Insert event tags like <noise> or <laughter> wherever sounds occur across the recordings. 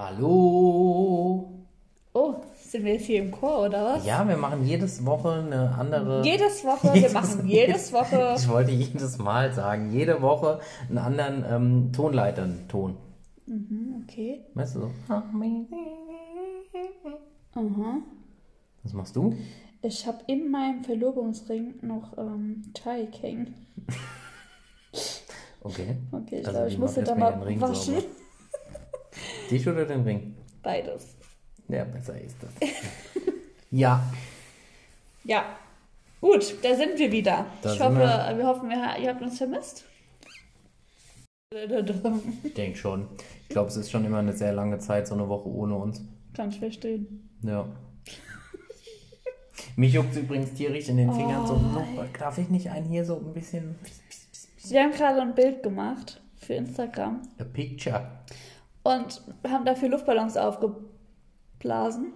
Hallo. Oh, sind wir jetzt hier im Chor oder was? Ja, wir machen jedes Woche eine andere. Jedes Woche, wir machen jedes <laughs> Woche. Ich wollte jedes Mal sagen, jede Woche einen anderen ähm, Tonleitern-Ton. Mhm, okay. Weißt du so? Aha. Was machst du? Ich habe in meinem Verlobungsring noch ähm, Teig hängen. <laughs> Okay. Okay, ich Also, glaube, ich musste da mal waschen. sauber? Dich oder den Ring? Beides. Ja, besser ist das. <laughs> ja, Ja. Gut, da sind wir wieder. Da ich hoffe, wir. wir. hoffen, ihr habt uns vermisst. ich denke schon. Ich glaube, es ist schon immer eine sehr lange Zeit, so eine Woche ohne uns. Kann ich verstehen. Ja. Mich juckt übrigens tierisch in den Fingern so. Oh, noch- Darf ich nicht einen hier so ein bisschen. Wir haben gerade ein Bild gemacht für Instagram A picture. Und haben dafür Luftballons aufgeblasen.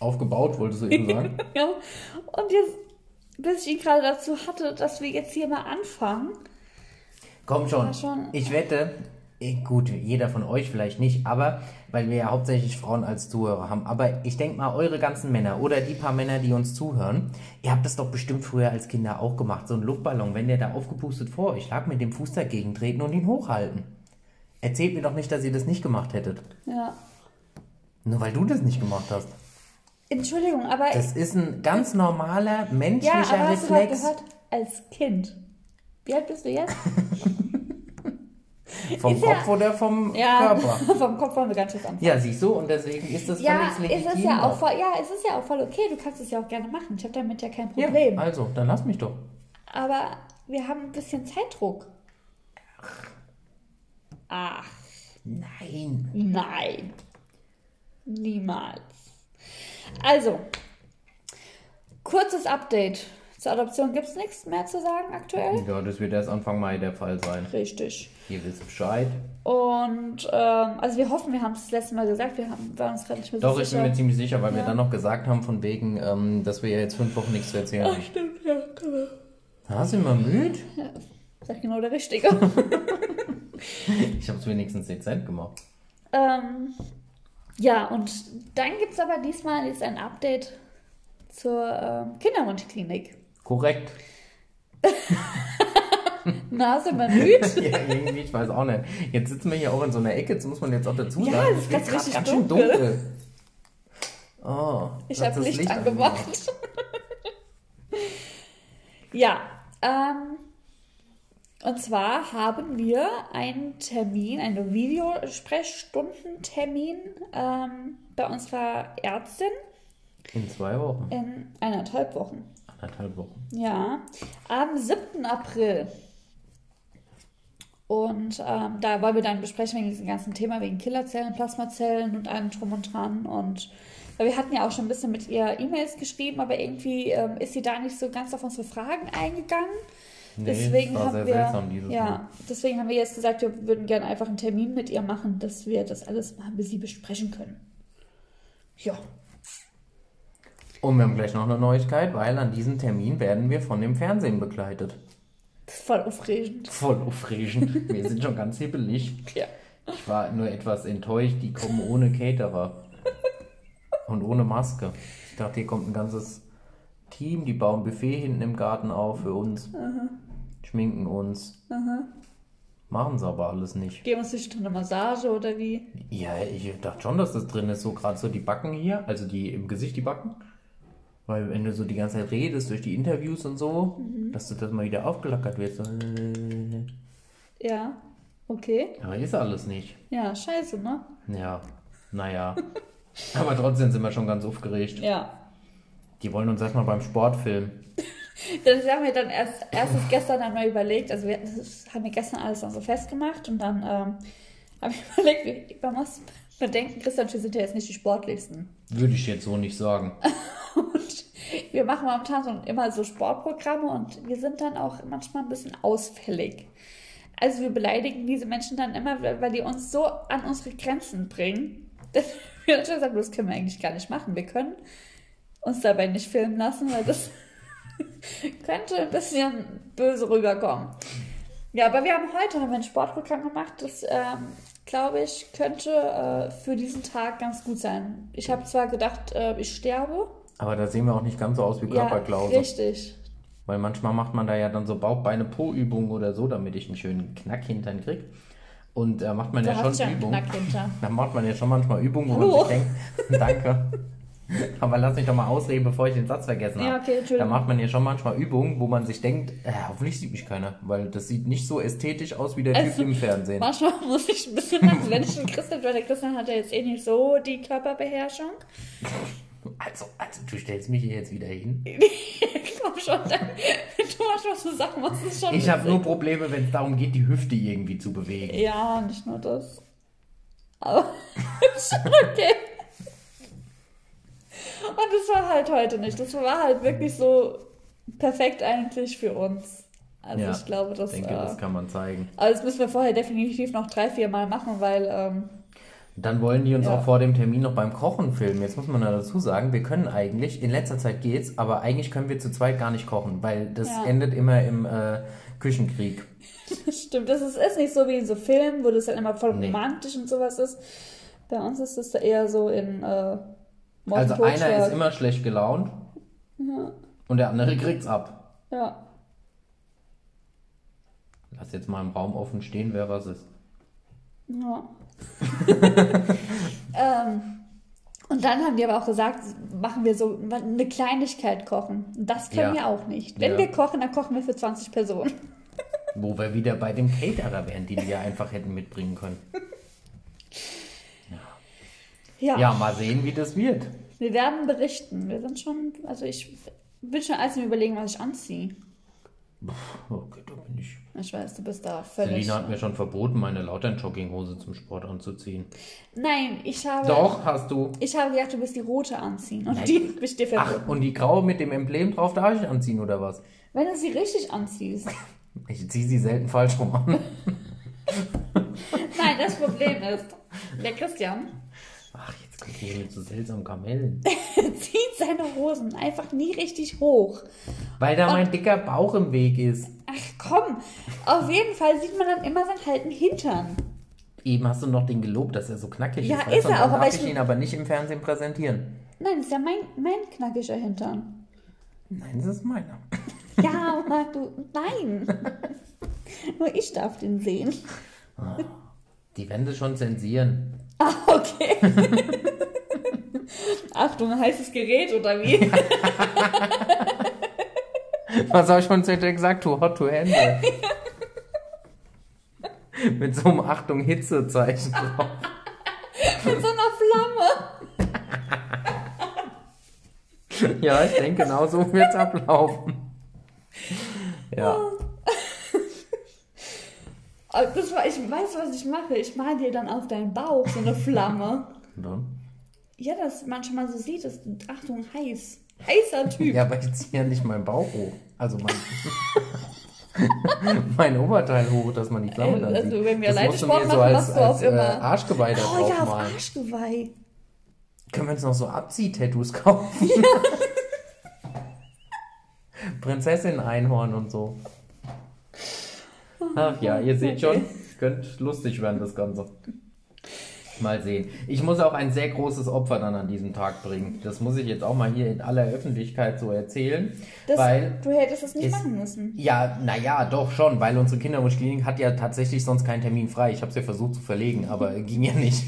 Aufgebaut, wolltest du eben <laughs> sagen? Ja. Und jetzt, bis ich ihn gerade dazu hatte, dass wir jetzt hier mal anfangen. Komm schon. Schon. Ich wette, eh, gut, jeder von euch vielleicht nicht, aber weil wir ja hauptsächlich Frauen als Zuhörer haben. Aber ich denke mal, eure ganzen Männer oder die paar Männer, die uns zuhören, ihr habt das doch bestimmt früher als Kinder auch gemacht. So ein Luftballon, wenn der da aufgepustet vor euch lag, mit dem Fuß dagegen treten und ihn hochhalten. Erzählt mir doch nicht, dass ihr das nicht gemacht hättet. Ja. Nur weil du das nicht gemacht hast. Entschuldigung, aber. Das ist ein ganz normaler ja, menschlicher aber hast du Reflex gehört, als Kind. Wie alt bist du jetzt? <laughs> vom ist ja- Kopf oder vom Ja, Körper. <laughs> vom Kopf wollen wir ganz schön anfangen. Ja, siehst du, und deswegen ist das Ja, völlig ist es legitim. ja auch voll, ja, es ist ja auch voll okay. Du kannst es ja auch gerne machen. Ich habe damit ja kein Problem. Ja, also, dann lass mich doch. Aber wir haben ein bisschen Zeitdruck. Ach, Nein. nein. Niemals. Also, kurzes Update. Zur Adoption gibt es nichts mehr zu sagen aktuell. Ja, das wird erst Anfang Mai der Fall sein. Richtig. Ihr wisst Bescheid. Und ähm, also wir hoffen, wir haben es das letzte Mal gesagt, wir haben, waren uns gerade nicht mehr so Doch, ich bin sicher. mir ziemlich sicher, weil wir Ja. dann noch gesagt haben, von wegen, ähm, dass wir ja jetzt fünf Wochen nichts zu erzählen Ach, stimmt, ja, genau. Ah, sind wir müde? Ja, sag genau der Richtige. <laughs> <laughs> Ich habe es wenigstens dezent gemacht. Ähm, ja, und dann gibt es aber diesmal jetzt ein Update zur ähm, Kinderwunschklinik. Korrekt. <laughs> Na, sind wir müde? <laughs> Ja, irgendwie, ich weiß auch nicht. Jetzt sitzen wir hier auch in so einer Ecke, jetzt muss man jetzt auch dazu Ja, sagen. es ist ganz richtig ganz schön dunkel. dunkel. Oh, Ich habe das Licht, angemacht. ja, ähm, und zwar haben wir einen Termin, einen Videosprechstundentermin ähm, bei unserer Ärztin In zwei Wochen. in eineinhalb Wochen. Anderthalb Wochen. Ja, am 7. April. Und ähm, da wollen wir dann besprechen wegen diesem ganzen Thema, wegen Killerzellen, Plasmazellen und allem drum und dran. Und weil wir hatten ja auch schon ein bisschen mit ihr E-Mails geschrieben, aber irgendwie ähm, ist sie da nicht so ganz auf unsere Fragen eingegangen. Nee, deswegen das war haben sehr wir, seltsam dieses Mal. ja, deswegen haben wir jetzt gesagt, wir würden gerne einfach einen Termin mit ihr machen, dass wir das alles mal mit sie besprechen können. Ja. Und wir haben gleich noch eine Neuigkeit, weil an diesem Termin werden wir von dem Fernsehen begleitet. Voll aufregend. Voll aufregend. <laughs> Wir sind schon ganz hibbelig. Ja. Ich war nur etwas enttäuscht, die kommen ohne Caterer. <laughs> Und ohne Maske. Ich dachte, hier kommt ein ganzes Team, die bauen Buffet hinten im Garten auf für uns. Schminken uns. Machen sie aber alles nicht. Geben uns nicht eine Massage oder wie? Ja, ich dachte schon, dass das drin ist. So gerade so die Backen hier, also die im Gesicht die Backen. Weil wenn du so die ganze Zeit redest durch die Interviews und so, dass du das mal wieder aufgelackert wird. So, äh, Ja. Okay. aber ist alles nicht. Ja, scheiße, ne? Ja, naja. <laughs> Aber trotzdem sind wir schon ganz aufgeregt. Ja. Die wollen uns erstmal beim Sport filmen. Das haben wir dann erst erstes gestern einmal überlegt. Also wir das haben wir gestern alles dann so festgemacht und dann ähm, habe ich <laughs> überlegt, man muss bedenken, Christian und ich sind ja jetzt nicht die sportlichsten. Würde ich jetzt so nicht sagen. <laughs> Und wir machen momentan so immer so Sportprogramme und wir sind dann auch manchmal ein bisschen ausfällig. Also wir beleidigen diese Menschen dann immer, weil weil die uns so an unsere Grenzen bringen. <laughs> Dass wir dann schon sagen, das können wir eigentlich gar nicht machen. Wir können uns dabei nicht filmen lassen, weil das <laughs> könnte ein bisschen böse rüberkommen. Ja, aber wir haben heute haben wir ein Sportprogramm gemacht, das, ähm, glaube ich, könnte äh, für diesen Tag ganz gut sein. Ich habe zwar gedacht, äh, ich sterbe. Aber da sehen wir auch nicht ganz so aus wie Ja, Körperklause. richtig. Weil manchmal macht man da ja dann so Bauch, Beine, Po-Übungen oder so, damit ich einen schönen Knack hintern krieg. Und da macht man Da ja ja schon einen Übungen. <laughs> Da macht man ja schon manchmal Übungen, wo Hallo. man sich denkt, <laughs> danke. <laughs> Aber lass mich doch mal ausreden, bevor ich den Satz vergessen habe. Ja, okay, Da Entschuldigung. macht man ja schon manchmal Übungen, wo man sich denkt, äh, hoffentlich sieht mich keiner, weil das sieht nicht so ästhetisch aus wie der Typ Also, im Fernsehen. Manchmal <laughs> muss ich ein bisschen ich den Christian, weil der Christian hat ja jetzt eh nicht so die Körperbeherrschung. <laughs> Also, also du stellst mich hier jetzt wieder hin. Komm schon, dann, du manchmal so Sachen machst, ist schon Ich habe nur Probleme, wenn es darum geht, die Hüfte irgendwie zu bewegen. Ja, nicht nur das. Aber ist schon okay. Und das war halt heute nicht. Das war halt wirklich so perfekt eigentlich für uns. Also Ja, ich glaube, das, denke, äh, das kann man zeigen. aber das müssen wir vorher definitiv noch drei, vier Mal machen, weil ähm, Dann wollen die uns Ja. auch vor dem Termin noch beim Kochen filmen. Jetzt muss man ja dazu sagen, wir können eigentlich, in letzter Zeit geht's, aber eigentlich können wir zu zweit gar nicht kochen, weil das Ja. endet immer im äh, Küchenkrieg. <laughs> stimmt, das ist, ist nicht so wie in so Filmen, wo das dann immer voll Nee. romantisch und sowas ist. Bei uns ist das da eher so in äh, Mord Also einer Totschlag. ist immer schlecht gelaunt und der andere kriegt's ab. Ja. Lass jetzt mal im Raum offen stehen, wer was ist. Ja. <laughs> ähm, und dann haben die aber auch gesagt, machen wir so eine Kleinigkeit kochen. Das können Ja. wir auch nicht. Wenn Ja. wir kochen, dann kochen wir für 20 Personen. Wo wir wieder bei dem Caterer wären, den wir einfach hätten mitbringen können. <laughs> Ja. Ja, mal sehen, wie das wird. Wir werden berichten. Wir sind schon, also ich bin schon alles im Überlegen, was ich anziehe. Okay, da bin ich. Ich weiß, du bist da völlig. Selina hat mir schon verboten, meine Lautern-Jogginghose zum Sport anzuziehen. Nein, ich habe. Doch, hast du. Ich habe gedacht, du wirst die rote anziehen. Und die habe ich dir verboten. Ach, und die graue mit dem Emblem drauf darf ich anziehen, oder was? Wenn du sie richtig anziehst. <laughs> Ich ziehe sie selten falsch rum an. <laughs> Nein, das Problem ist, der Christian Ach, jetzt kommt hier mit so seltsamen Kamellen. <laughs> zieht seine Hosen einfach nie richtig hoch. Weil da mein dicker Bauch im Weg ist. Ach komm, auf jeden Fall sieht man dann immer seinen halben Hintern. Eben hast du noch den gelobt, dass er so knackig Ja, ist. ist du? Und er auch, aber darf ich- ich ihn aber nicht im Fernsehen präsentieren. Nein, das ist ja mein, mein knackiger Hintern. Nein, das ist meiner. <laughs> Ja, Marc, du, nein. <laughs> Nur ich darf den sehen. Die werden das schon zensieren. <laughs> Ah, okay. <laughs> Achtung, heißes Gerät oder wie? <laughs> Was habe ich von ZDF gesagt? To hot to handle. Mit so einem Achtung Hitzezeichen drauf. Mit so einer Flamme. Ja, ich denke, genau so wird es ablaufen. Ja. Oh, Das war, ich weiß, was ich mache. Ich mal dir dann auf deinen Bauch so eine Flamme. Und dann? Ja, dass man schon mal so sieht, ist, Achtung, heiß. Heißer Typ. Ja, aber ich ziehe ja nicht meinen Bauch hoch. Also mein, <laughs> mein Oberteil hoch, dass man die Flamme dann Also, sieht. wenn wir das alleine du Sport machen, so als, machst du auch als äh, immer. Arschgeweih da oh ja, auf malen. Arschgeweih. Können wir uns noch so Abzieh-Tattoos <laughs> kaufen? Prinzessin Einhorn und so. Ach ja, ihr seht schon, <laughs> es könnte lustig werden, das Ganze. Mal sehen. Ich muss auch ein sehr großes Opfer dann an diesem Tag bringen. Das muss ich jetzt auch mal hier in aller Öffentlichkeit so erzählen. Das, weil du hättest es nicht es- machen müssen. ja, naja, doch schon, weil unsere Kinderwunschklinik hat ja tatsächlich sonst keinen Termin frei. Ich habe es ja versucht zu verlegen, aber <laughs> ging ja nicht.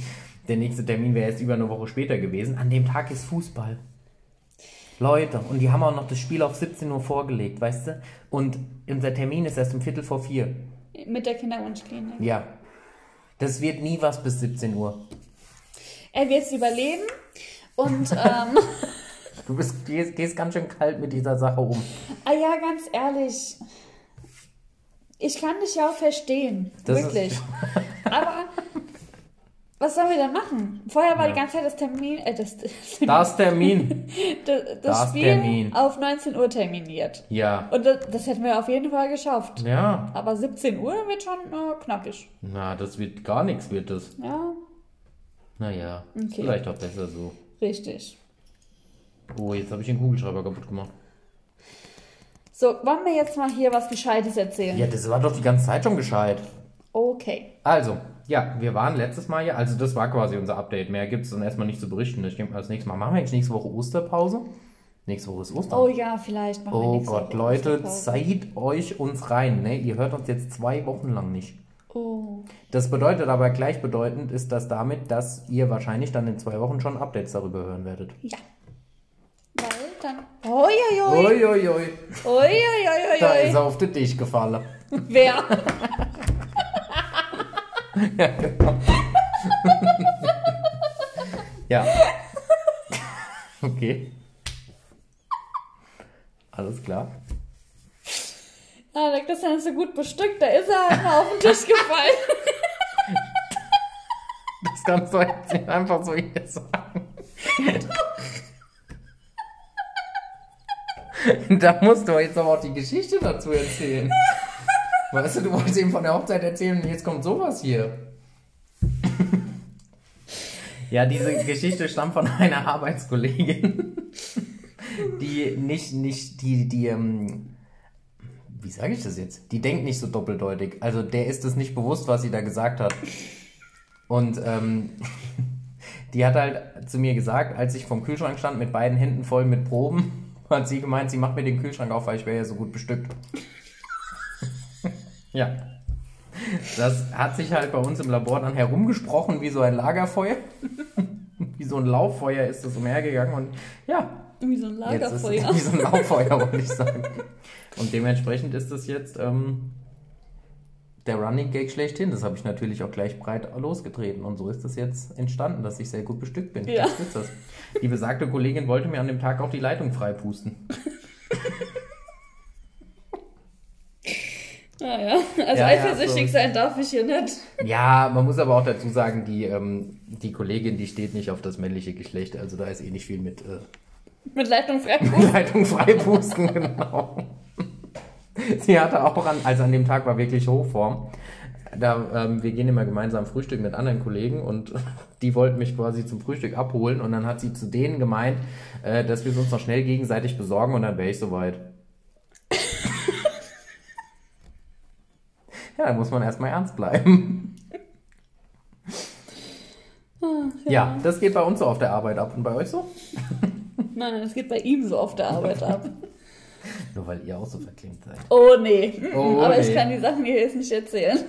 Der nächste Termin wäre erst über eine Woche später gewesen. An dem Tag ist Fußball. Leute, und die haben auch noch das Spiel auf 17 Uhr vorgelegt, weißt du? Und unser Termin ist erst um Viertel vor vier. Mit der Kinderwunschklinik. Ja. Das wird nie was bis 17 Uhr. Er wird es überleben. Und, ähm, <laughs> Du bist, gehst, gehst ganz schön kalt mit dieser Sache um. ah ja, ganz ehrlich. Ich kann dich ja auch verstehen. Das wirklich. <laughs> Aber was sollen wir denn machen? Vorher war Ja. die ganze Zeit das Termin, äh, das, <laughs> das, Termin. das, das Das Spiel Termin. auf 19 Uhr terminiert. Ja. Und das, das hätten wir auf jeden Fall geschafft. Ja. Aber 17 Uhr wird schon äh, knackig. Na, das wird gar nichts, wird das. Ja, Naja, ist Okay. vielleicht auch besser so. richtig. Oh, jetzt habe ich den Kugelschreiber kaputt gemacht. So, wollen wir jetzt mal hier was Gescheites erzählen? Ja, das war doch die ganze Zeit schon gescheit. Okay. Also, ja, wir waren letztes Mal ja, also das war quasi unser Update. Mehr gibt es dann erstmal nicht zu berichten. Ich denke mal, das nächste Mal machen wir eigentlich nächste Woche Osterpause. Nächste Woche ist Ostern. Oh ja, vielleicht machen wir Oh nächste Gott, Woche Leute, zeigt euch uns rein. Ne? Ihr hört uns jetzt zwei Wochen lang nicht. Oh. Das bedeutet aber gleichbedeutend ist das damit, dass ihr wahrscheinlich dann in zwei Wochen schon Updates darüber hören werdet. Ja. Weil dann. Oi, oi, oi. Ui, ui, ui. Oi, oi, oi, Da ist er auf den Tisch gefallen. Wer? <laughs> Ja. Okay. Alles klar. Ah, der Christian ist so gut bestückt, da ist er mal auf den Tisch gefallen. Das kannst du jetzt nicht einfach so hier sagen. da musst du jetzt aber auch die Geschichte dazu erzählen. Weißt du, du wolltest eben von der Hochzeit erzählen und jetzt kommt sowas hier. Ja, diese Geschichte stammt von einer Arbeitskollegin, die nicht, nicht, die, die, ähm, wie sage ich das jetzt? Die denkt nicht so doppeldeutig. Also der ist es nicht bewusst, was sie da gesagt hat. Und ähm, <laughs> die hat halt zu mir gesagt, als ich vom Kühlschrank stand mit beiden Händen voll mit Proben, hat sie gemeint, sie macht mir den Kühlschrank auf, weil ich wäre ja so gut bestückt. Ja. Das hat sich halt bei uns im Labor dann herumgesprochen wie so ein Lagerfeuer. <laughs> wie so ein Lauffeuer ist das umhergegangen und ja, Wie so ein Lagerfeuer. wie so ein Lauffeuer, <laughs> wollte ich sagen. Und dementsprechend ist das jetzt ähm, der Running Gag schlechthin. Das habe ich natürlich auch gleich breit losgetreten. Und so ist es jetzt entstanden, dass ich sehr gut bestückt bin. Ja. Das ist das. Die besagte Kollegin wollte mir an dem Tag auch die Leitung freipusten. <laughs> Naja, also Ja, ja, eifersüchtig so. sein darf ich hier nicht. Ja, man muss aber auch dazu sagen, die, ähm, die Kollegin, die steht nicht auf das männliche Geschlecht. Also da ist eh nicht viel mit äh, Mit Leitung frei. <laughs> Leitung freipusten, <laughs> genau. Sie hatte auch an, also an dem Tag war wirklich Hochform. Da, ähm, wir gehen immer gemeinsam frühstücken mit anderen Kollegen und <laughs> die wollten mich quasi zum Frühstück abholen und dann hat sie zu denen gemeint, äh, dass wir es uns noch schnell gegenseitig besorgen und dann wäre ich soweit. Ja, da muss man erstmal ernst bleiben. ja, das geht bei uns so auf der Arbeit ab und bei euch so? Nein, das geht bei ihm so auf der Arbeit ab. <laughs> Nur weil ihr auch so verklingt seid. Oh nee. Oh, Aber ich nee. kann die Sachen hier jetzt nicht erzählen. <laughs>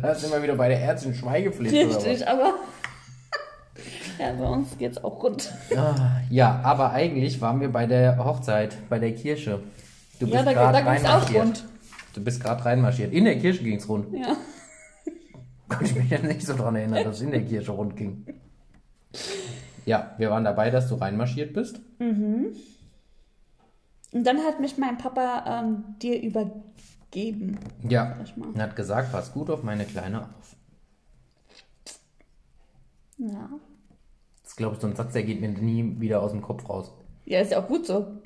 Da sind wir wieder bei der ärztlichen Schweigepflicht. Richtig, aber. <laughs> Ja, bei uns geht's auch rund. Ah, Ja, aber eigentlich waren wir bei der Hochzeit, bei der Kirche. Du Ja, bist da, da ging's auch rund. Du bist gerade reinmarschiert. In der Kirche ging's rund. Ja. <laughs> Konnte ich mich jetzt nicht so dran erinnern, dass es in der Kirche rund ging. Ja, wir waren dabei, dass du reinmarschiert bist. Und dann hat mich mein Papa ähm, dir übergeben. Ja. Und hat gesagt, pass gut auf meine Kleine auf. Ja. Das ist, glaube ich, so ein Satz, der geht mir nie wieder aus dem Kopf raus. Ja, ist ja auch gut so.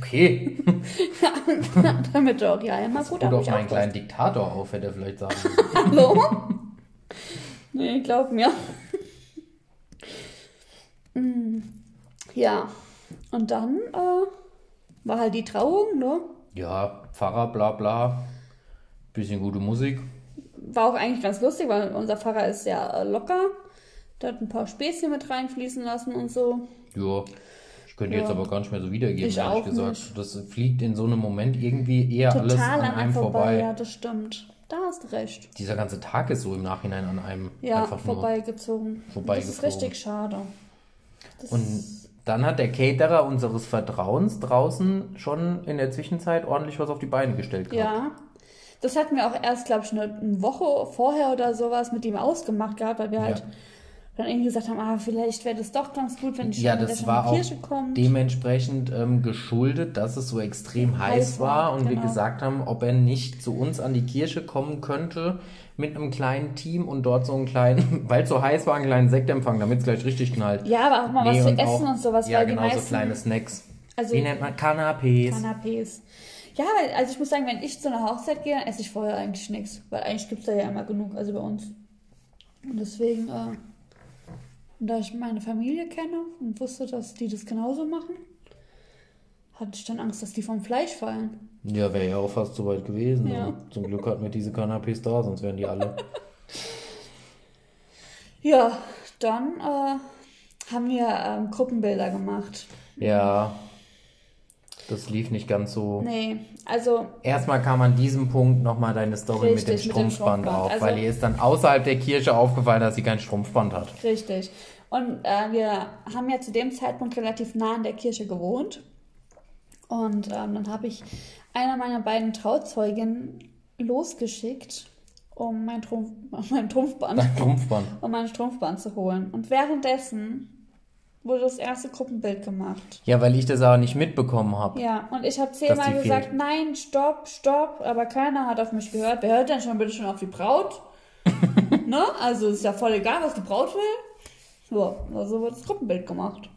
Okay. <laughs> Damit du auch ja immer gut auf mich meinen kleinen Diktator auf, hätte er vielleicht sagen. <laughs> Hallo? nee, glaub mir. Mm, ja. Und dann äh, war halt die Trauung, ne? Ja, Pfarrer, bla bla. Bisschen gute Musik. War auch eigentlich ganz lustig, weil unser Pfarrer ist ja locker. Der hat ein paar Späßchen mit reinfließen lassen und so. Ja, könnte Ja. jetzt aber gar nicht mehr so wiedergeben, Ich ehrlich gesagt. nicht. Das fliegt in so einem Moment irgendwie eher alles Total an einem vorbei. Ja, das stimmt. Da hast du recht. Dieser ganze Tag ist so im Nachhinein an einem Ja, einfach vorbeigezogen. vorbeigeflogen. Das ist richtig schade. Das Und dann hat der Caterer unseres Vertrauens draußen schon in der Zwischenzeit ordentlich was auf die Beine gestellt gehabt. Ja. Das hatten wir auch erst, glaube ich, eine, eine Woche vorher oder sowas mit ihm ausgemacht gehabt, weil wir Ja. halt dann irgendwie gesagt haben, ah, vielleicht wäre das doch ganz gut, wenn die Ja, das war auch kommt. dementsprechend ähm, geschuldet, dass es so extrem heiß, Heiß war und wir genau. gesagt haben, ob er nicht zu uns an die Kirche kommen könnte mit einem kleinen Team und dort so einen kleinen, <laughs> weil es so heiß war, einen kleinen Sektempfang, damit es gleich richtig knallt. ja, aber auch mal was Nee, zu und essen und sowas, Ja, weil genau, die so meisten kleine Snacks. Also- Wie nennt man Canapés? Canapés. Ja, also ich muss sagen, wenn ich zu einer Hochzeit gehe, dann esse ich vorher eigentlich nichts. Weil eigentlich gibt es da ja immer genug, also bei uns. Und deswegen, äh, und da ich meine Familie kenne und wusste, dass die das genauso machen, hatte ich dann Angst, dass die vom Fleisch fallen. Ja, wäre ja auch fast so weit gewesen. Ja. aber Zum Glück hatten wir diese Canapés da, sonst wären die alle. <laughs> Ja, dann äh, haben wir ähm, Gruppenbilder gemacht. ja. Das lief nicht ganz so. Nee, also Erstmal kam an diesem Punkt nochmal deine Story mit dem Richtig, mit dem Strumpfband Strumpfband. auf, Also- weil ihr ist dann außerhalb der Kirche aufgefallen, dass sie kein Strumpfband hat. Richtig. Und äh, wir haben ja zu dem Zeitpunkt relativ nah an der Kirche gewohnt. Und ähm, dann habe ich einer meiner beiden Trauzeugen losgeschickt, um mein, Trumpf, <laughs> mein Trumpfband, Dein Strumpfband. um mein Strumpfband zu holen. Und währenddessen wurde das erste Gruppenbild gemacht. Ja, weil ich das aber nicht mitbekommen habe. Ja, und ich habe zehnmal gesagt, fehlt. nein, stopp, stopp, aber keiner hat auf mich gehört. Wer hört denn schon bitte schon auf die Braut? <laughs> ne? Also ist ja voll egal, was die Braut will. So, also wird das Gruppenbild gemacht.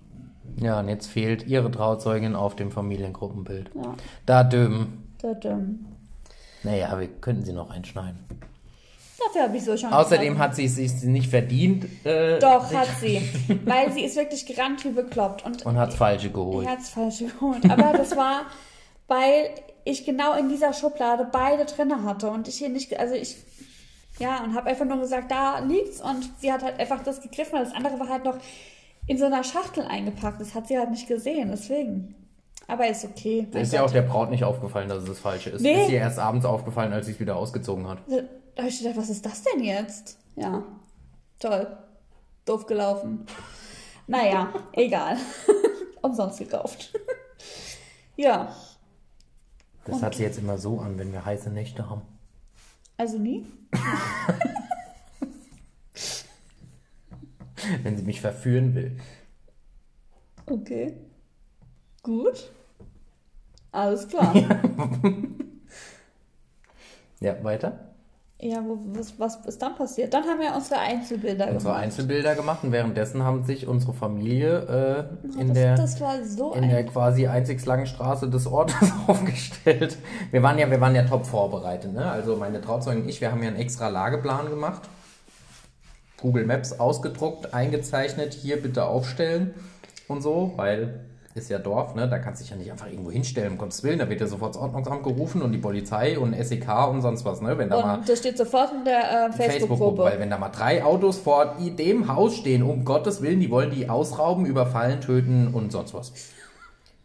Ja, und jetzt fehlt ihre Trauzeugin auf dem Familiengruppenbild. Ja, Da dümmen. das, ähm, Naja, wir könnten sie noch einschneiden. Dafür habe ich so schon Außerdem gesagt. hat sie es sich nicht verdient äh, Doch, hat sie. <laughs> Weil sie ist wirklich gerannt wie bekloppt. Und und hat falsche geholt. ich hat's falsch geholt. Aber das war, weil ich genau in dieser Schublade beide drinne hatte. Und ich hier nicht, also ich, ja, und habe einfach nur gesagt, da liegt's. Und sie hat halt einfach das gegriffen. Das andere war halt noch in so einer Schachtel eingepackt. Das hat sie halt nicht gesehen. Deswegen. Aber ist okay. Ist ja auch der Braut nicht aufgefallen, dass es das Falsche ist. Nee. Ist ihr erst abends aufgefallen, als sie es wieder ausgezogen hat. Da habe ich gedacht, was ist das denn jetzt? Ja, toll. Doof gelaufen. Naja, <laughs> egal. <laughs> Umsonst gekauft. <laughs> ja, Das hat sie jetzt immer so an, wenn wir heiße Nächte haben. also nie. Wenn sie mich verführen will. Okay. Gut. Alles klar. Ja, weiter. Ja, wo, was, was ist dann passiert? Dann haben wir unsere Einzelbilder Unsere gemacht. Einzelbilder gemacht und währenddessen haben sich unsere Familie äh, in das, der das so in der quasi einzig langen Straße des Ortes <laughs> aufgestellt. Wir waren ja, wir waren ja top vorbereitet, ne? Also meine Trauzeugen und ich, wir haben ja einen extra Lageplan gemacht. Google Maps ausgedruckt, eingezeichnet, hier bitte aufstellen und so, weil ist ja Dorf, ne? Da kannst du dich ja nicht einfach irgendwo hinstellen, um Gottes Willen, da wird ja sofort das Ordnungsamt gerufen und die Polizei und SEK und sonst was, ne? Wenn da mal Und das steht sofort in der äh, Facebook-Gruppe, Facebook-Gruppe. weil wenn da mal drei Autos vor dem Haus stehen, um Gottes Willen, die wollen die ausrauben, überfallen, töten und sonst was.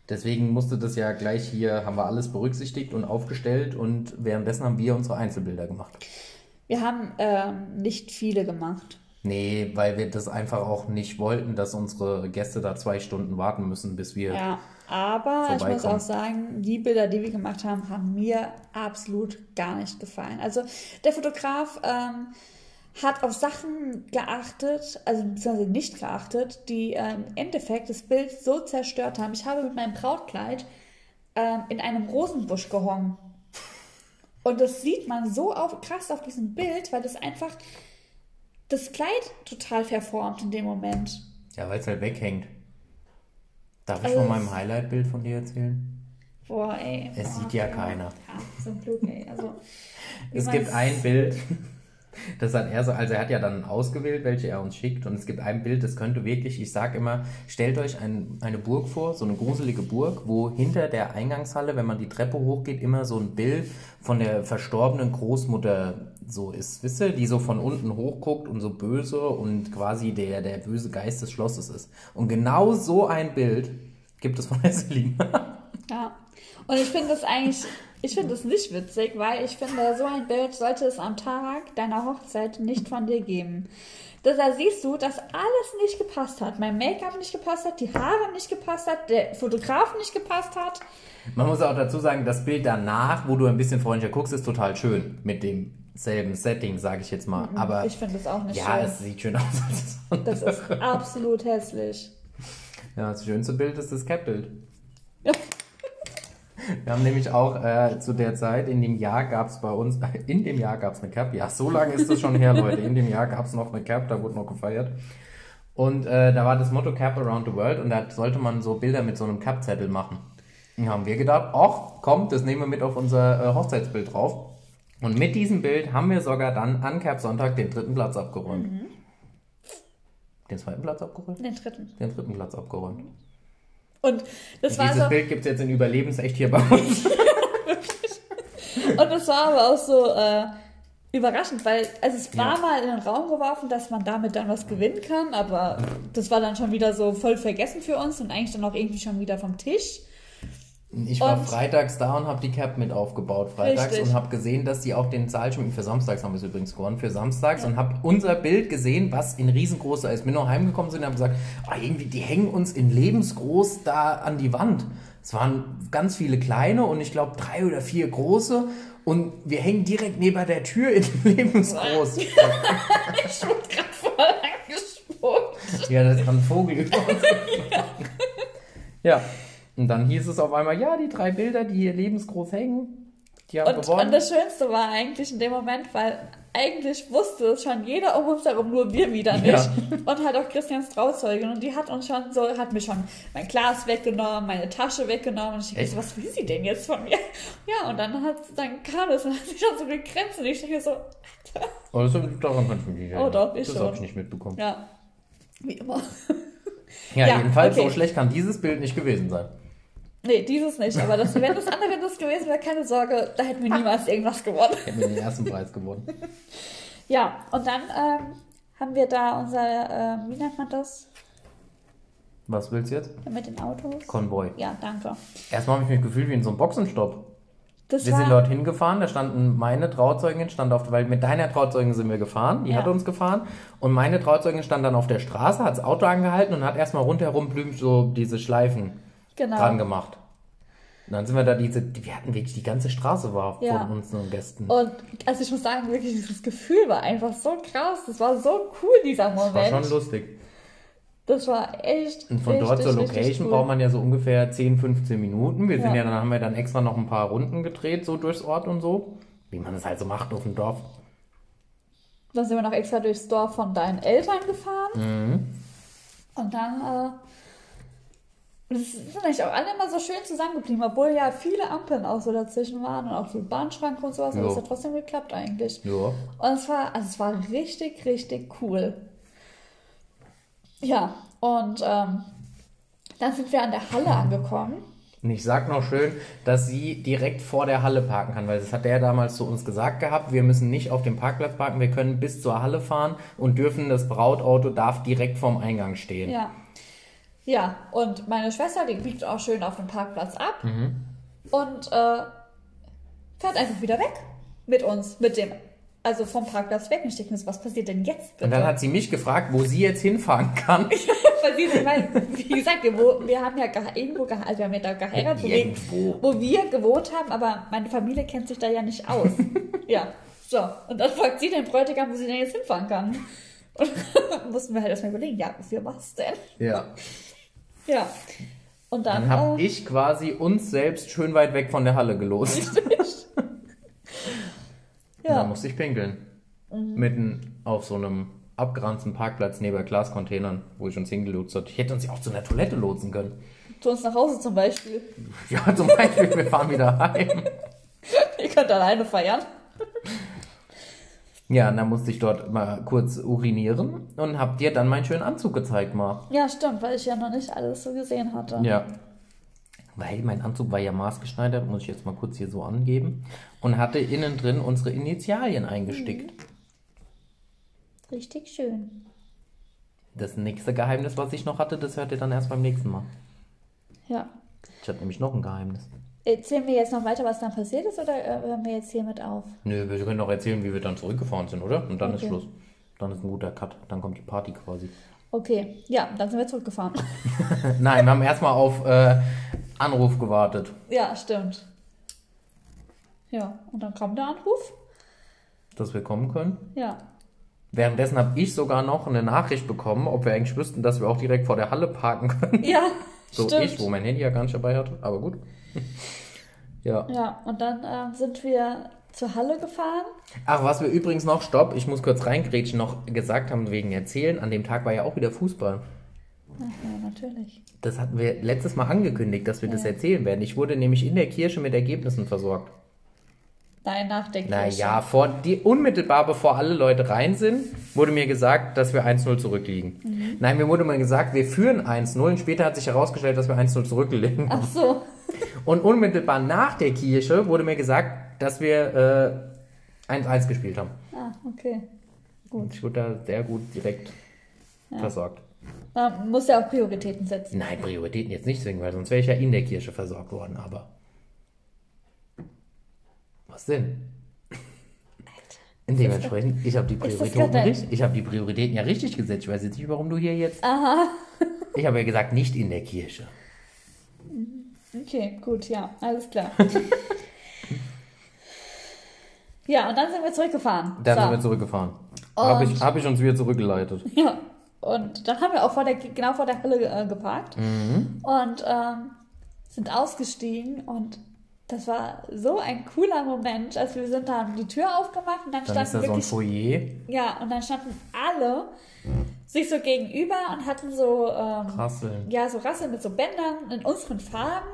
Deswegen musste das ja gleich hier, haben wir alles berücksichtigt und aufgestellt und währenddessen haben wir unsere Einzelbilder gemacht. wir haben ähm, nicht viele gemacht. Nee, weil wir das einfach auch nicht wollten, dass unsere Gäste da zwei Stunden warten müssen, bis wir. Ja, aber ich muss auch sagen, die Bilder, die wir gemacht haben, haben mir absolut gar nicht gefallen. Also der Fotograf ähm, hat auf Sachen geachtet, also beziehungsweise nicht geachtet, die äh, im Endeffekt das Bild so zerstört haben. Ich habe mit meinem Brautkleid ähm, in einem Rosenbusch gehongen. Und das sieht man so auf, krass auf diesem Bild, weil das einfach das Kleid total verformt in dem Moment. Ja, weil es halt weghängt. Darf ich Also von es- meinem Highlight-Bild von dir erzählen? Boah, ey. Es boah, sieht ja keiner. Ja, zum Glück, ey. Also, <laughs> Es gibt ein Bild, <laughs> das hat er so, also er hat ja dann ausgewählt, welche er uns schickt und es gibt ein Bild, das könnte wirklich, ich sag immer, stellt euch ein, eine Burg vor, so eine gruselige Burg, wo hinter der Eingangshalle, wenn man die Treppe hochgeht, immer so ein Bild von der verstorbenen Großmutter so ist, wisst ihr, die so von unten hochguckt und so böse und quasi der, der böse Geist des Schlosses ist. Und genau so ein Bild gibt es von der Selina. Ja. Und ich finde das eigentlich, ich finde das nicht witzig, weil ich finde, so ein Bild sollte es am Tag deiner Hochzeit nicht von dir geben. Da da siehst du, dass alles nicht gepasst hat. Mein Make-up nicht gepasst hat, die Haare nicht gepasst hat, der Fotograf nicht gepasst hat. Man muss auch dazu sagen, das Bild danach, wo du ein bisschen freundlicher guckst, ist total schön. Mit demselben Setting, sage ich jetzt mal. Aber Ich finde das auch nicht ja, schön. es sieht schön aus. das ist absolut hässlich. Ja, das schönste Bild ist das Cap-Bild. Wir haben nämlich auch äh, zu der Zeit, in dem Jahr gab es bei uns, <laughs> in dem Jahr gab es eine Cap, ja, so lange ist das schon her, Leute. In dem Jahr gab es noch eine Cap, da wurde noch gefeiert. Und äh, da war das Motto Cap Around the World und da sollte man so Bilder mit so einem Cap-Zettel machen. Und haben wir gedacht, ach, komm, das nehmen wir mit auf unser äh, Hochzeitsbild drauf. Und mit diesem Bild haben wir sogar dann an Cap Sonntag den dritten Platz abgeräumt. Den zweiten Platz abgeräumt? Den dritten. Den dritten Platz abgeräumt. Und das war Dieses so, Bild gibt es jetzt in Überlebensecht hier bei uns. <laughs> und das war aber auch so äh, überraschend, weil also es war Ja. mal in den Raum geworfen, dass man damit dann was gewinnen kann, aber das war dann schon wieder so voll vergessen für uns und eigentlich dann auch irgendwie schon wieder vom Tisch. Ich war Und- freitags da und habe die Cap mit aufgebaut, freitags, Richtig. und habe gesehen, dass die auch den Saal schon, für samstags haben wir es übrigens gewonnen, für samstags, und habe unser Bild gesehen, was in riesengroß ist. Wir noch heimgekommen sind und haben gesagt, ah, irgendwie, die hängen uns in lebensgroß da an die Wand. Es waren ganz viele kleine und ich glaube drei oder vier große und wir hängen direkt neben der Tür in <laughs> lebensgroß. <laughs> Ich wurde gerade voll angespuckt. Ja, da ist ein Vogel uns. <laughs> ja. Und dann hieß es auf einmal, ja, die drei Bilder, die hier lebensgroß hängen, die haben Und, gewonnen. und das Schönste war eigentlich in dem Moment, weil eigentlich wusste es schon jeder um uns herum, nur wir wieder nicht. Ja. Und halt auch Christians Trauzeugin. Und die hat uns schon so, hat mir schon mein Glas weggenommen, meine Tasche weggenommen. Und ich Echt? so, was will sie denn jetzt von mir? Ja, und dann hat dann kam es und hat sich schon so gegrenzt. Und ich denke so, Oh, das, daran kannst du nicht Oh, doch, ich Das habe ich nicht mitbekommen. ja, wie immer. Ja, Ja, jedenfalls, okay. so schlecht kann dieses Bild nicht gewesen sein. Nee, dieses nicht. Aber das, wenn das andere das gewesen wäre, keine Sorge, da hätten wir niemals irgendwas gewonnen. Ich hätte mir den ersten Preis gewonnen. <laughs> Ja, und dann ähm, haben wir da unser, ähm, wie nennt man das? Was willst du jetzt? Mit den Autos? Konvoi. Ja, danke. Erstmal habe ich mich gefühlt wie in so einem Boxenstopp. Das Wir war, sind dort hingefahren, da standen meine Trauzeugin, stand auf, weil mit deiner Trauzeugin sind wir gefahren, die Ja. hat uns gefahren. Und meine Trauzeugin stand dann auf der Straße, hat das Auto angehalten und hat erstmal rundherum blümt so diese Schleifen genau. dran gemacht. Und dann sind wir da diese, wir hatten wirklich die ganze Straße war Ja. von uns und Gästen. Und also ich muss sagen, wirklich, dieses Gefühl war einfach so krass. Das war so cool, dieser Das war Moment. schon lustig. Das war echt. Und von dort richtig, zur richtig Location cool. braucht man ja so ungefähr 10, 15 Minuten. Wir sind Ja. ja, dann haben wir dann extra noch ein paar Runden gedreht, so durchs Ort und so. Wie man es halt so macht auf dem Dorf. Dann sind wir noch extra durchs Dorf von deinen Eltern gefahren. Mhm. Und dann, äh, das sind eigentlich auch alle immer so schön zusammengeblieben, obwohl ja viele Ampeln auch so dazwischen waren und auch so Bahnschrank und sowas. Aber es hat trotzdem geklappt eigentlich. Ja. Und es war, also es war richtig, richtig cool. Ja, und ähm, dann sind wir an der Halle angekommen. Und ich sag noch schön, dass sie direkt vor der Halle parken kann, weil das hat der damals zu uns gesagt gehabt. Wir müssen nicht auf dem Parkplatz parken, wir können bis zur Halle fahren und dürfen, das Brautauto darf direkt vorm Eingang stehen. Ja. Ja, und meine Schwester, die biegt auch schön auf dem Parkplatz ab und äh, fährt einfach wieder weg mit uns, mit dem, also vom Parkplatz weg. Und ich denke mir, was passiert denn jetzt bitte? Und dann hat sie mich gefragt, wo sie jetzt hinfahren kann. <laughs> Weil sie nicht weiß, wie gesagt, wir, wo, wir haben ja irgendwo gehe- also wir haben ja da geheiratet, wo wir, Irgendwo. wo wir gewohnt haben, aber meine Familie kennt sich da ja nicht aus. <laughs> ja, so. Und dann fragt sie den Bräutigam, wo sie denn jetzt hinfahren kann. <laughs> Und mussten wir halt erstmal überlegen, ja, für was denn? Ja. Ja. Und dann, Dann habe äh, ich quasi uns selbst schön weit weg von der Halle gelost. <laughs> Und dann ja, musste ich pinkeln. Mhm. Mitten auf so einem abgeranzten Parkplatz neben Glascontainern, wo ich uns hingelotst hat. Ich hätte uns ja auch zu einer Toilette lotsen können. zu uns nach Hause zum Beispiel. Ja, zum Beispiel, wir fahren wieder heim. <laughs> Ihr könnt alleine feiern. Ja, und dann musste ich dort mal kurz urinieren und hab dir dann meinen schönen Anzug gezeigt, mal. Ja, stimmt, weil ich ja noch nicht alles so gesehen hatte. Ja. Weil mein Anzug war ja maßgeschneidert, muss ich jetzt mal kurz hier so angeben. Und hatte innen drin unsere Initialien eingestickt. Richtig schön. Das nächste Geheimnis, was ich noch hatte, das hört ihr dann erst beim nächsten Mal. Ja. Ich hatte nämlich noch ein Geheimnis. Erzählen wir jetzt noch weiter, was dann passiert ist, oder äh, hören wir jetzt hiermit auf? Nö, wir können doch erzählen, wie wir dann zurückgefahren sind, oder? Und dann Okay. ist Schluss. Dann ist ein guter Cut. Dann kommt die Party quasi. Okay, ja, dann sind wir zurückgefahren. <laughs> Nein, wir haben erstmal auf äh, Anruf gewartet, ja, stimmt. Ja, und dann kam der Anruf. dass wir kommen können. Ja. Währenddessen habe ich sogar noch eine Nachricht bekommen, ob wir eigentlich wüssten, dass wir auch direkt vor der Halle parken können. Ja, <laughs> So stimmt. ich, wo mein Handy ja gar nicht dabei hatte, aber gut. <laughs> ja. Ja, und dann ähm, sind wir zur Halle gefahren. Ach, was wir übrigens noch, stopp, ich muss kurz reingrätschen, noch gesagt haben wegen Erzählen, an dem Tag war ja auch wieder Fußball. Ach, ja, natürlich. Das hatten wir letztes Mal angekündigt, dass wir das Ja. erzählen werden. Ich wurde nämlich in der Kirche mit Ergebnissen versorgt. Nein, nach der Kirche. Naja, vor, die, unmittelbar bevor alle Leute rein sind, wurde mir gesagt, dass wir 1-0 zurückliegen. Mhm. Nein, mir wurde mal gesagt, wir führen 1-0 und später hat sich herausgestellt, dass wir 1-0 zurückliegen. Ach so. <laughs> Und unmittelbar nach der Kirche wurde mir gesagt, dass wir äh, 1-1 gespielt haben. Ah, okay. Und ich wurde da sehr gut direkt versorgt. Man muss ja auch Prioritäten setzen. Nein, Prioritäten jetzt nicht zwingen, weil sonst wäre ich ja in der Kirche versorgt worden, aber. Was denn? Dementsprechend, ich habe die Prioritäten richtig, ich habe die Prioritäten ja richtig gesetzt. Ich weiß jetzt nicht, warum du hier jetzt. Aha. Ich habe ja gesagt, nicht in der Kirche. Okay, gut, ja, alles klar. <laughs> ja, und dann sind wir zurückgefahren. Dann so. sind wir zurückgefahren. Habe ich, hab ich uns wieder zurückgeleitet. <laughs> Ja, und dann haben wir auch vor der, genau vor der Halle äh, geparkt Mhm. und ähm, sind ausgestiegen und das war so ein cooler Moment, als wir sind da haben die Tür aufgemacht und dann, Dann ist standen so wirklich, Foyer. ja, und dann standen alle sich so gegenüber und hatten so, ähm, Rasseln. ja, so Rasseln mit so Bändern in unseren Farben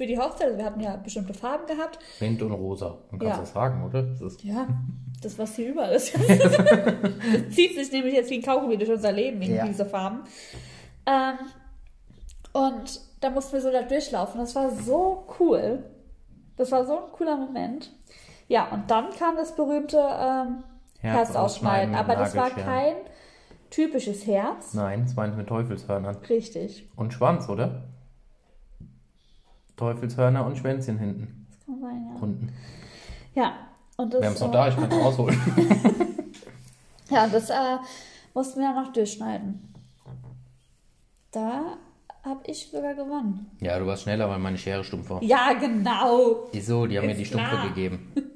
für die Hochzeit. Also wir hatten ja bestimmte Farben gehabt. Mint und rosa. Man kann Ja. das sagen, oder? Das ist, Ja, <laughs> das, was hier überall ist. das <laughs> zieht sich nämlich jetzt wie ein Kaugummi durch unser Leben, irgendwie Ja. diese Farben. Ähm, und da mussten wir so da durchlaufen. Das war so cool. Das war so ein cooler Moment. Ja, und dann kam das berühmte ähm, Herz ausschneiden Aber das war kein typisches Herz. Nein, es meint mit Teufelshörnern. Richtig. Und Schwanz, oder? Teufelshörner und Schwänzchen hinten. Das kann sein, ja. Unten. Ja, und das, Wir haben es noch äh, da, ich kann es rausholen. <laughs> Ja, das äh, mussten wir noch durchschneiden. Da habe ich sogar gewonnen. ja, du warst schneller, weil meine Schere stumpf war. Ja, genau. Wieso? Die haben mir Ist die Stumpfe klar. gegeben. <laughs>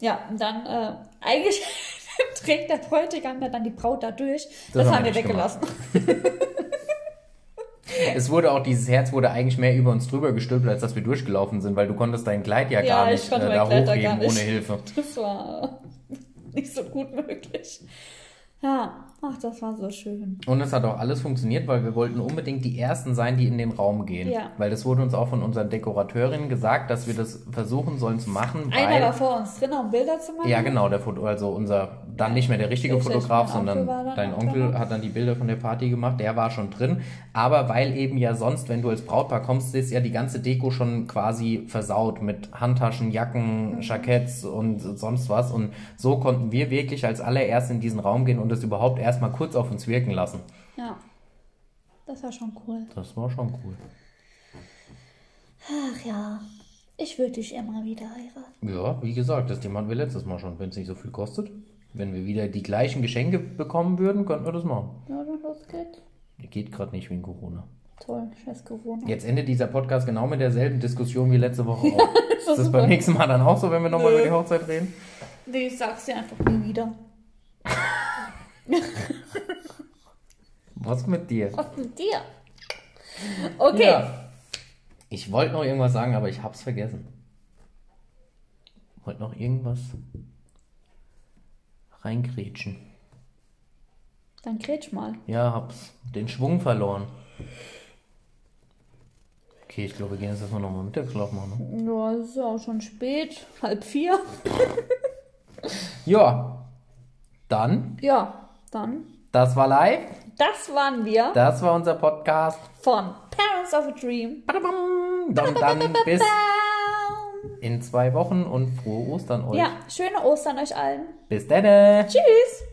Ja, und dann, äh, eigentlich <laughs> trägt der Bräutigam ja dann die Braut da durch. Das Das, haben wir weggelassen. <laughs> Es wurde auch, dieses Herz wurde eigentlich mehr über uns drüber gestülpt, als dass wir durchgelaufen sind, weil du konntest dein Kleid ja, Ja, gar ich nicht äh, da Kleid hochheben ohne Hilfe. <laughs> Das war nicht so gut möglich. Ja, ach, das war so schön. Und es hat auch alles funktioniert, weil wir wollten unbedingt die Ersten sein, die in den Raum gehen. Ja. Weil das wurde uns auch von unseren Dekorateurinnen gesagt, dass wir das versuchen sollen zu machen. Einer war vor uns drin, um Bilder zu machen. Ja, genau, der Foto, also unser, dann nicht mehr der richtige Ich- Fotograf, sondern dein Onkel hat dann die Bilder von der Party gemacht, der war schon drin. Aber weil eben ja sonst, wenn du als Brautpaar kommst, ist ja die ganze Deko schon quasi versaut mit Handtaschen, Jacken, Mhm. Jacketts und sonst was. Und so konnten wir wirklich als allererst in diesen Raum gehen und das überhaupt erstmal kurz auf uns wirken lassen. Ja. Das war schon cool. Das war schon cool. Ach ja, ich würde dich immer wieder heiraten. Ja, wie gesagt, das Thema hatten wir letztes Mal schon, wenn es nicht so viel kostet. Wenn wir wieder die gleichen Geschenke bekommen würden, könnten wir das machen. Ja, dann los geht's. Geht gerade nicht wegen Corona. Toll, scheiß Corona. Jetzt endet dieser Podcast genau mit derselben Diskussion wie letzte Woche auch. <laughs> ist das super. beim nächsten Mal dann auch so, wenn wir nochmal über die Hochzeit reden? Nee, ich sag's dir einfach nie wieder. Was mit dir? Was mit dir? Okay. Ja. Ich wollte noch irgendwas sagen, aber ich hab's vergessen. Wollte noch irgendwas reingrätschen. Dann kretsch mal. Ja, hab's den Schwung verloren. Okay, ich glaube, wir gehen jetzt erstmal nochmal Mittagsschlaf machen. Ne? Ja, es ist ja auch schon spät. Halb vier. <laughs> Ja, dann, Ja, dann. das war live. Das waren wir Das war unser Podcast. von Parents of a Dream. Badabam. Dann, dann bis in zwei Wochen und frohe Ostern euch. Ja, schöne Ostern euch allen. Bis dann. Tschüss.